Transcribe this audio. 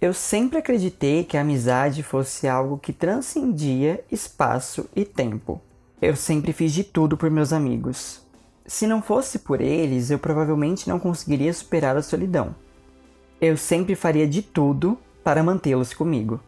Eu sempre acreditei que a amizade fosse algo que transcendia espaço e tempo. Eu sempre fiz de tudo por meus amigos. Se não fosse por eles, eu provavelmente não conseguiria superar a solidão. Eu sempre faria de tudo para mantê-los comigo.